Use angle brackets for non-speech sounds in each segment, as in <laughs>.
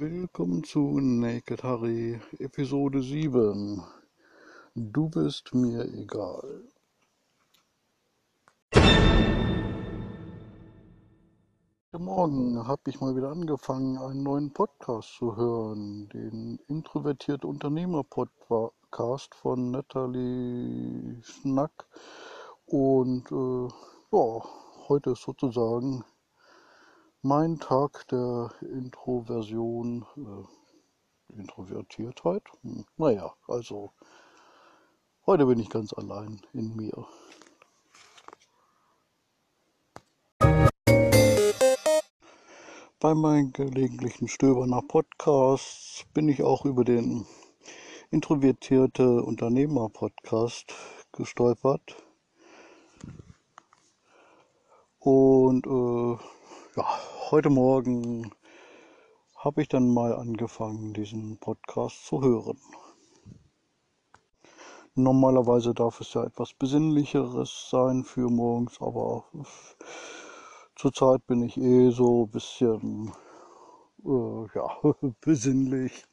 Willkommen zu Naked Harry, Episode 7. Du bist mir egal. Heute Morgen habe ich mal wieder angefangen, einen neuen Podcast zu hören, den Introvertiert Unternehmer Podcast von Natalie Schnack. Und äh, ja, heute ist sozusagen mein Tag der Introversion, äh, Introvertiertheit. Hm, naja, also heute bin ich ganz allein in mir. Bei meinen gelegentlichen Stöbern nach Podcasts bin ich auch über den Introvertierte Unternehmer Podcast gestolpert. Und äh, ja, heute Morgen habe ich dann mal angefangen, diesen Podcast zu hören. Normalerweise darf es ja etwas Besinnlicheres sein für morgens, aber zurzeit bin ich eh so ein bisschen äh, ja, <laughs> besinnlich.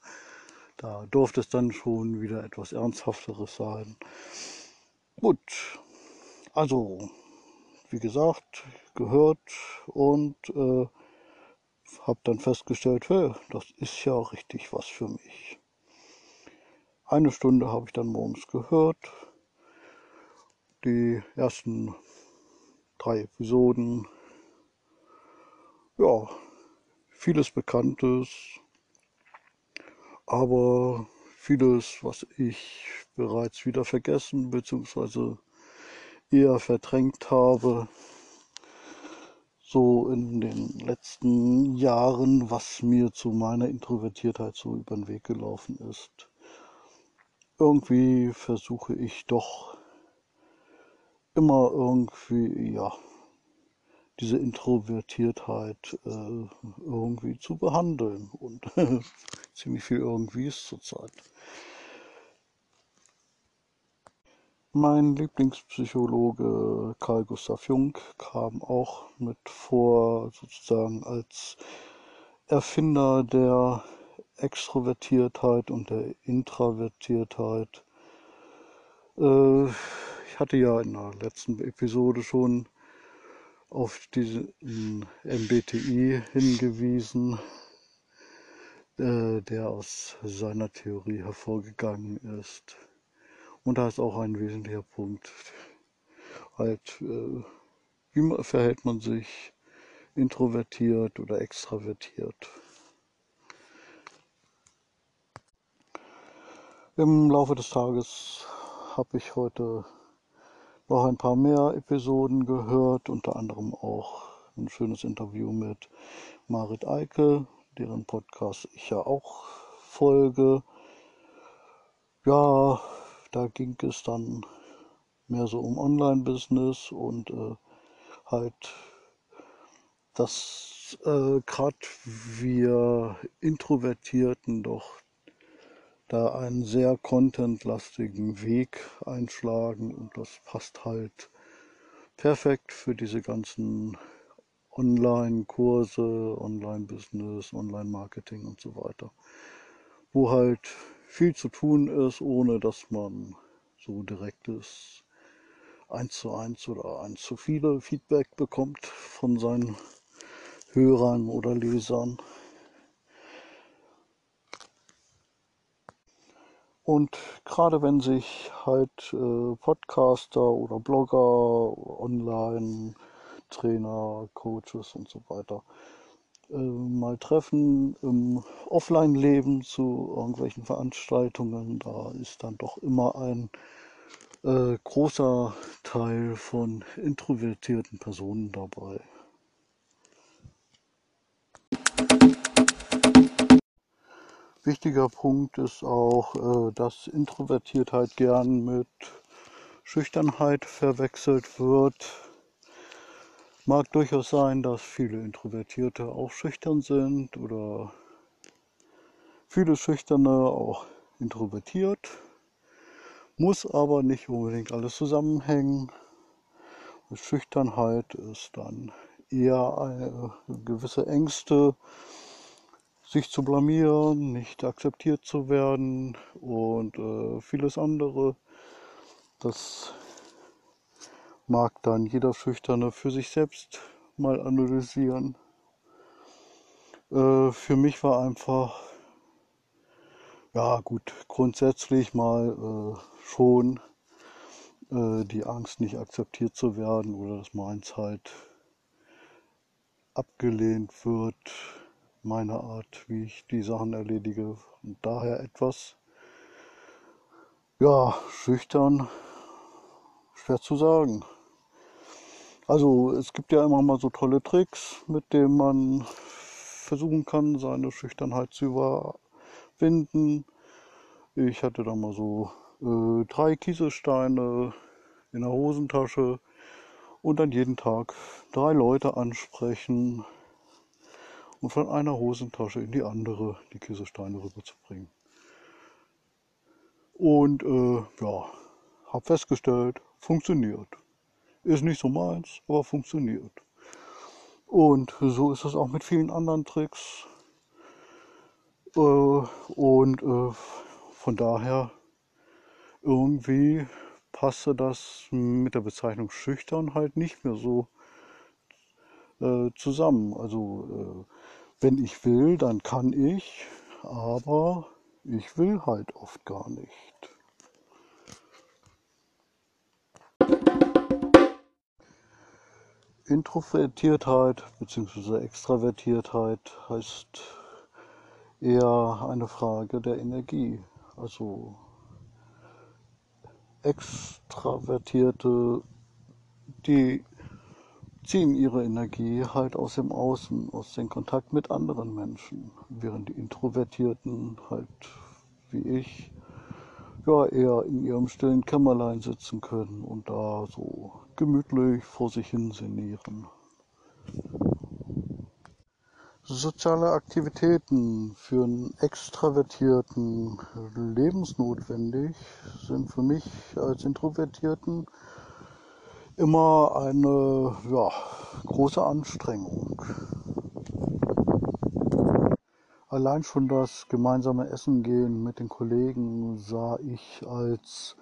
Da durfte es dann schon wieder etwas Ernsthafteres sein. Gut, also wie gesagt, gehört und äh, habe dann festgestellt, hey, das ist ja richtig was für mich. Eine Stunde habe ich dann morgens gehört. Die ersten drei Episoden. Ja, vieles Bekanntes, aber vieles, was ich bereits wieder vergessen bzw. eher verdrängt habe so in den letzten Jahren, was mir zu meiner Introvertiertheit so über den Weg gelaufen ist. Irgendwie versuche ich doch immer irgendwie, ja, diese Introvertiertheit äh, irgendwie zu behandeln. Und <laughs> ziemlich viel irgendwie ist zurzeit. Mein Lieblingspsychologe Carl Gustav Jung kam auch mit vor, sozusagen als Erfinder der Extrovertiertheit und der Introvertiertheit. Äh, ich hatte ja in der letzten Episode schon auf diesen MBTI hingewiesen, äh, der aus seiner Theorie hervorgegangen ist. Und da ist auch ein wesentlicher Punkt. Halt, äh, wie verhält man sich introvertiert oder extravertiert? Im Laufe des Tages habe ich heute noch ein paar mehr Episoden gehört, unter anderem auch ein schönes Interview mit Marit Eike, deren Podcast ich ja auch folge. Ja, da ging es dann mehr so um Online-Business und äh, halt, dass äh, gerade wir Introvertierten doch da einen sehr contentlastigen Weg einschlagen und das passt halt perfekt für diese ganzen Online-Kurse, Online-Business, Online-Marketing und so weiter, wo halt viel zu tun ist, ohne dass man so direktes eins zu eins oder eins zu viele Feedback bekommt von seinen Hörern oder Lesern. Und gerade wenn sich halt äh, Podcaster oder Blogger, Online-Trainer, Coaches und so weiter äh, mal treffen im Offline-Leben zu irgendwelchen Veranstaltungen, da ist dann doch immer ein äh, großer Teil von introvertierten Personen dabei. Wichtiger Punkt ist auch, äh, dass Introvertiertheit gern mit Schüchternheit verwechselt wird. Mag durchaus sein, dass viele Introvertierte auch schüchtern sind oder viele Schüchterne auch introvertiert. Muss aber nicht unbedingt alles zusammenhängen. Schüchternheit ist dann eher gewisse Ängste, sich zu blamieren, nicht akzeptiert zu werden und äh, vieles andere. Das mag dann jeder Schüchterne für sich selbst mal analysieren. Äh, für mich war einfach, ja gut, grundsätzlich mal äh, schon äh, die Angst, nicht akzeptiert zu werden oder dass meins halt abgelehnt wird, meine Art, wie ich die Sachen erledige. Und daher etwas, ja, schüchtern, schwer zu sagen. Also es gibt ja immer mal so tolle Tricks, mit denen man versuchen kann, seine Schüchternheit zu überwinden. Ich hatte da mal so äh, drei Kieselsteine in der Hosentasche und dann jeden Tag drei Leute ansprechen und von einer Hosentasche in die andere die Kieselsteine rüberzubringen. Und äh, ja, habe festgestellt, funktioniert. Ist nicht so meins, aber funktioniert. Und so ist es auch mit vielen anderen Tricks. Äh, und äh, von daher irgendwie passte das mit der Bezeichnung schüchtern halt nicht mehr so äh, zusammen. Also wenn ich will, dann kann ich, aber ich will halt oft gar nicht. Introvertiertheit bzw. Extravertiertheit heißt eher eine Frage der Energie. Also Extravertierte, die ziehen ihre Energie halt aus dem Außen, aus dem Kontakt mit anderen Menschen, während die Introvertierten halt wie ich ja eher in ihrem stillen Kämmerlein sitzen können und da so gemütlich vor sich hin sinnieren. Soziale Aktivitäten für einen Extravertierten lebensnotwendig sind für mich als Introvertierten immer eine ja, große Anstrengung. Allein schon das gemeinsame Essen gehen mit den Kollegen sah ich als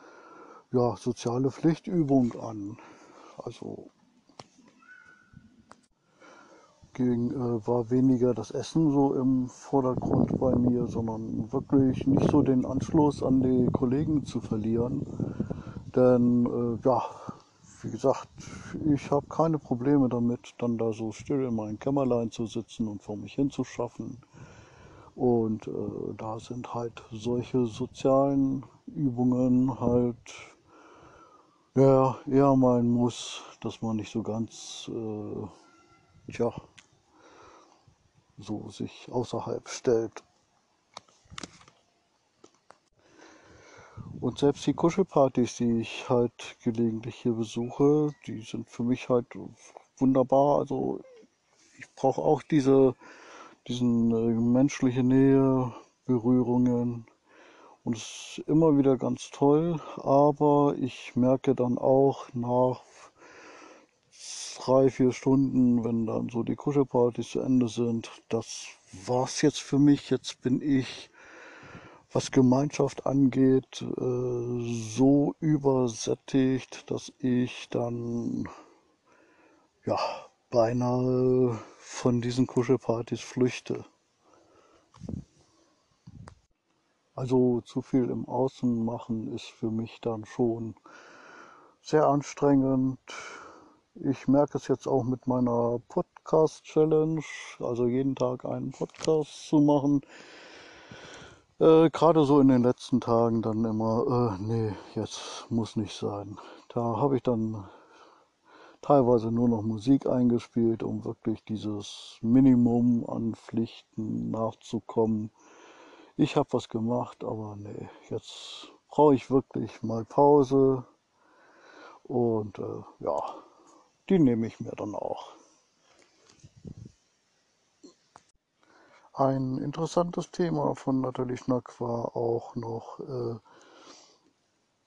ja, soziale Pflichtübung an. Also ging, äh, war weniger das Essen so im Vordergrund bei mir, sondern wirklich nicht so den Anschluss an die Kollegen zu verlieren. Denn äh, ja, wie gesagt, ich habe keine Probleme damit, dann da so still in meinem Kämmerlein zu sitzen und vor mich hinzuschaffen. Und äh, da sind halt solche sozialen Übungen halt ja, eher ein Muss, dass man nicht so ganz, äh, tja, so sich außerhalb stellt. Und selbst die Kuschelpartys, die ich halt gelegentlich hier besuche, die sind für mich halt wunderbar. Also ich brauche auch diese diesen äh, menschliche Nähe, Berührungen. Und es ist immer wieder ganz toll, aber ich merke dann auch nach drei, vier Stunden, wenn dann so die Kuschelpartys zu Ende sind, das war's jetzt für mich. Jetzt bin ich, was Gemeinschaft angeht, äh, so übersättigt, dass ich dann ja beinahe von diesen Kuschelpartys flüchte. Also zu viel im Außen machen ist für mich dann schon sehr anstrengend. Ich merke es jetzt auch mit meiner Podcast-Challenge, also jeden Tag einen Podcast zu machen. Äh, Gerade so in den letzten Tagen dann immer, äh, nee, jetzt muss nicht sein. Da habe ich dann teilweise nur noch Musik eingespielt, um wirklich dieses Minimum an Pflichten nachzukommen. Ich habe was gemacht, aber nee, jetzt brauche ich wirklich mal Pause und äh, ja, die nehme ich mir dann auch. Ein interessantes Thema von Nathalie Schnack war auch noch äh,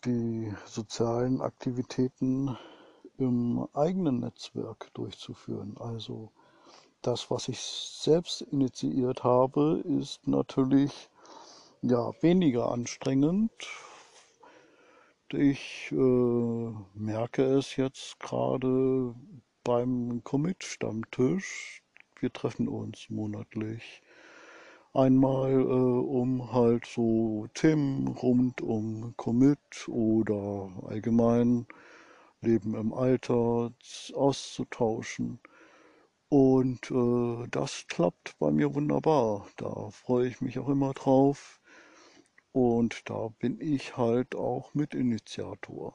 die sozialen Aktivitäten im eigenen Netzwerk durchzuführen. Also das, was ich selbst initiiert habe, ist natürlich ja weniger anstrengend. Ich äh, merke es jetzt gerade beim Commit-Stammtisch. Wir treffen uns monatlich einmal, äh, um halt so Themen rund um Commit oder allgemein Leben im Alter auszutauschen. Und äh, das klappt bei mir wunderbar. Da freue ich mich auch immer drauf. Und da bin ich halt auch Mitinitiator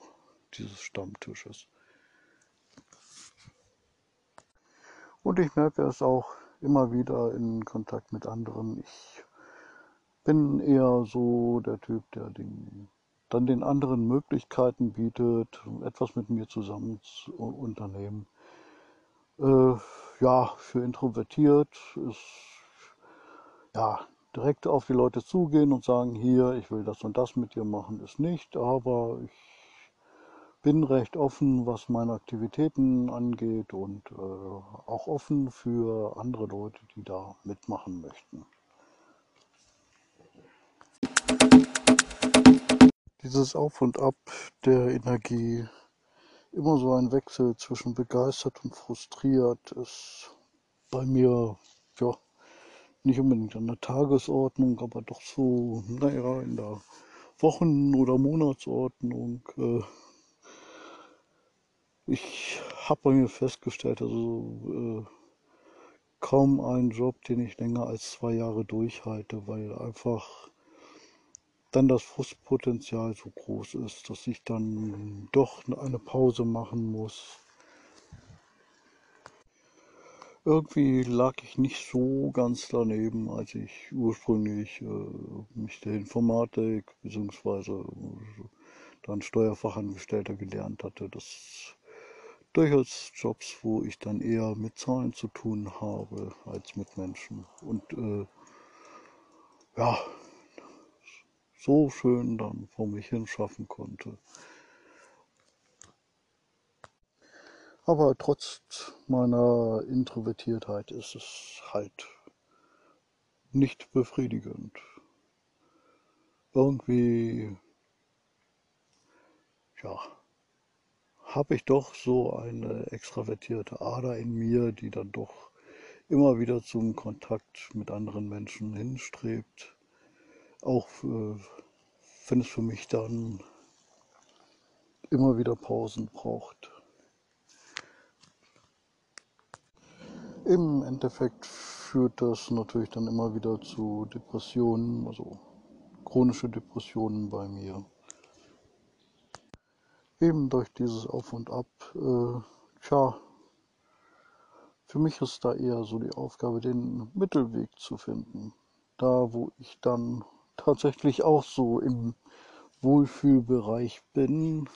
dieses Stammtisches. Und ich merke es auch immer wieder in Kontakt mit anderen. Ich bin eher so der Typ, der den, dann den anderen Möglichkeiten bietet, etwas mit mir zusammen zu unternehmen. Äh, ja, für introvertiert ist ja direkt auf die Leute zugehen und sagen, hier, ich will das und das mit dir machen, ist nicht, aber ich bin recht offen, was meine Aktivitäten angeht und äh, auch offen für andere Leute, die da mitmachen möchten. Dieses Auf und Ab der Energie, immer so ein Wechsel zwischen begeistert und frustriert, ist bei mir ja nicht unbedingt an der Tagesordnung, aber doch so, naja, in der Wochen- oder Monatsordnung. Äh, ich habe bei mir festgestellt, also äh, kaum einen Job, den ich länger als zwei Jahre durchhalte, weil einfach dann das Frustpotenzial so groß ist, dass ich dann doch eine Pause machen muss. Irgendwie lag ich nicht so ganz daneben, als ich ursprünglich äh, mich der Informatik bzw. dann Steuerfachangestellter gelernt hatte. Das durchaus Jobs, wo ich dann eher mit Zahlen zu tun habe als mit Menschen. Und äh, ja, so schön dann vor mich hin schaffen konnte. Aber trotz meiner Introvertiertheit ist es halt nicht befriedigend. Irgendwie, ja, habe ich doch so eine extravertierte Ader in mir, die dann doch immer wieder zum Kontakt mit anderen Menschen hinstrebt. Auch äh, wenn es für mich dann immer wieder Pausen braucht. Im Endeffekt führt das natürlich dann immer wieder zu Depressionen, also chronische Depressionen bei mir eben durch dieses Auf und Ab, äh, tja, für mich ist da eher so die Aufgabe, den Mittelweg zu finden. Da, wo ich dann <laughs> tatsächlich auch so im Wohlfühlbereich bin.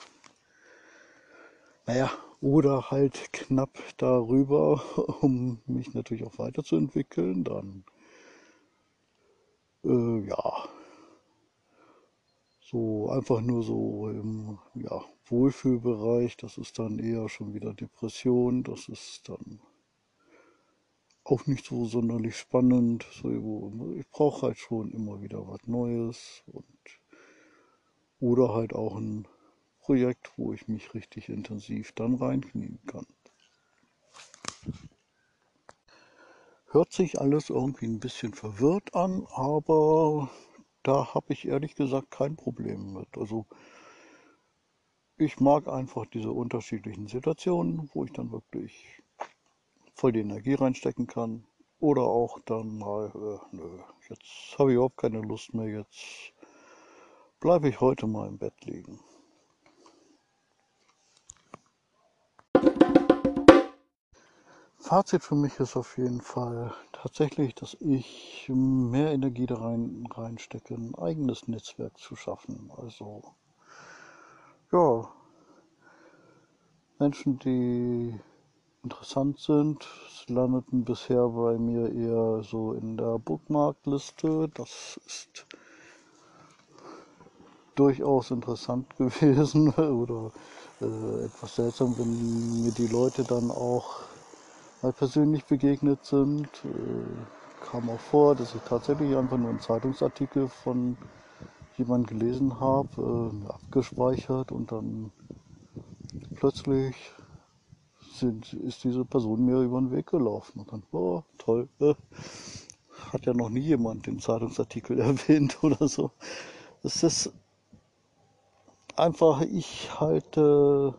Naja, oder halt knapp darüber, <laughs> um mich natürlich auch weiterzuentwickeln. Dann, äh, ja, so einfach nur so im ja, Wohlfühlbereich, das ist dann eher schon wieder Depression, das ist dann auch nicht so sonderlich spannend. So, ich brauche halt schon immer wieder was Neues und oder halt auch ein Projekt, wo ich mich richtig intensiv dann reinknien kann. Hört sich alles irgendwie ein bisschen verwirrt an, aber da habe ich ehrlich gesagt kein Problem mit. Also ich mag einfach diese unterschiedlichen Situationen, wo ich dann wirklich voll die Energie reinstecken kann. Oder auch dann mal, äh, nö, jetzt habe ich überhaupt keine Lust mehr, jetzt bleibe ich heute mal im Bett liegen. Fazit für mich ist auf jeden Fall tatsächlich, dass ich mehr Energie da rein, reinstecke, ein eigenes Netzwerk zu schaffen. Also, ja, Menschen, die interessant sind, landeten bisher bei mir eher so in der Bookmarkliste. Das ist durchaus interessant <laughs> gewesen oder äh, etwas seltsam, wenn mir die Leute dann auch halt persönlich begegnet sind. Äh, kam auch vor, dass ich tatsächlich einfach nur einen Zeitungsartikel von jemand gelesen habe, äh, abgespeichert und dann plötzlich sind, ist diese Person mir über den Weg gelaufen. Und dann, oh, toll, äh, hat ja noch nie jemand den Zeitungsartikel <laughs> erwähnt oder so. Es ist einfach, ich halte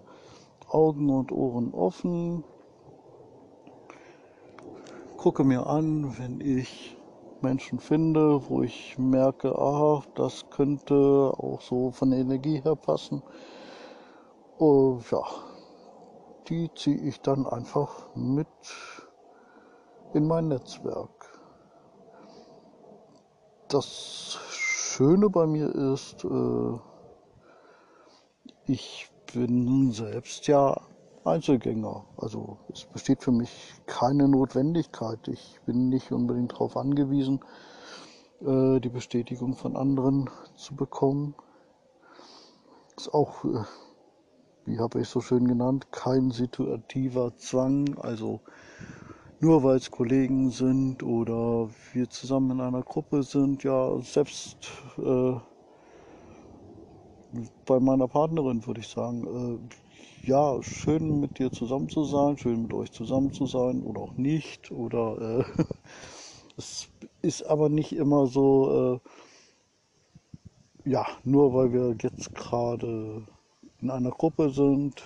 Augen und Ohren offen, gucke mir an, wenn ich Menschen finde, wo ich merke, ah, das könnte auch so von der Energie her passen. Und ja, die ziehe ich dann einfach mit in mein Netzwerk. Das Schöne bei mir ist, äh, ich bin selbst ja Einzelgänger. Also es besteht für mich keine Notwendigkeit. Ich bin nicht unbedingt darauf angewiesen, äh, die Bestätigung von anderen zu bekommen. Ist auch, äh, wie habe ich so schön genannt, kein situativer Zwang. Also nur weil es Kollegen sind oder wir zusammen in einer Gruppe sind, ja, selbst äh, bei meiner Partnerin würde ich sagen, äh, ja, schön mit dir zusammen zu sein, schön mit euch zusammen zu sein oder auch nicht. Oder äh, <laughs> es ist aber nicht immer so, äh, ja, nur weil wir jetzt gerade in einer Gruppe sind,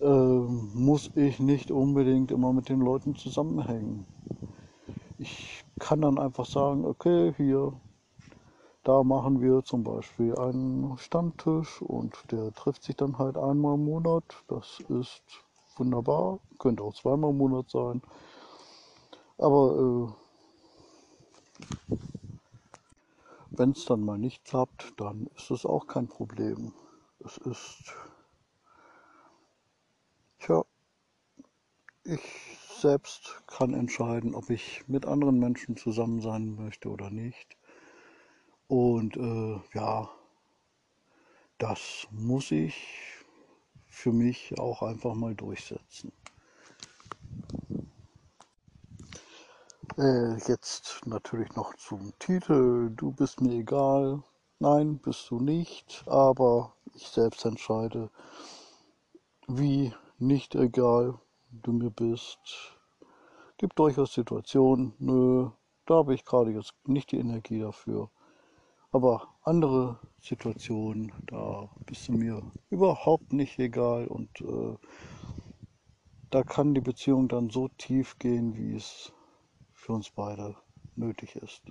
äh, muss ich nicht unbedingt immer mit den Leuten zusammenhängen. Ich kann dann einfach sagen, okay, hier da machen wir zum Beispiel einen Stammtisch und der trifft sich dann halt einmal im Monat. Das ist wunderbar, könnte auch zweimal im Monat sein. Aber äh, wenn es dann mal nicht klappt, dann ist es auch kein Problem. Es ist, tja, ich selbst kann entscheiden, ob ich mit anderen Menschen zusammen sein möchte oder nicht. Und äh, ja, das muss ich für mich auch einfach mal durchsetzen. Äh, jetzt natürlich noch zum Titel. Du bist mir egal. Nein, bist du nicht, aber ich selbst entscheide, wie nicht egal du mir bist. Gibt durchaus Situationen, nö, da habe ich gerade jetzt nicht die Energie dafür. Aber andere Situationen, da bist du mir überhaupt nicht egal und äh, da kann die Beziehung dann so tief gehen, wie es für uns beide nötig ist.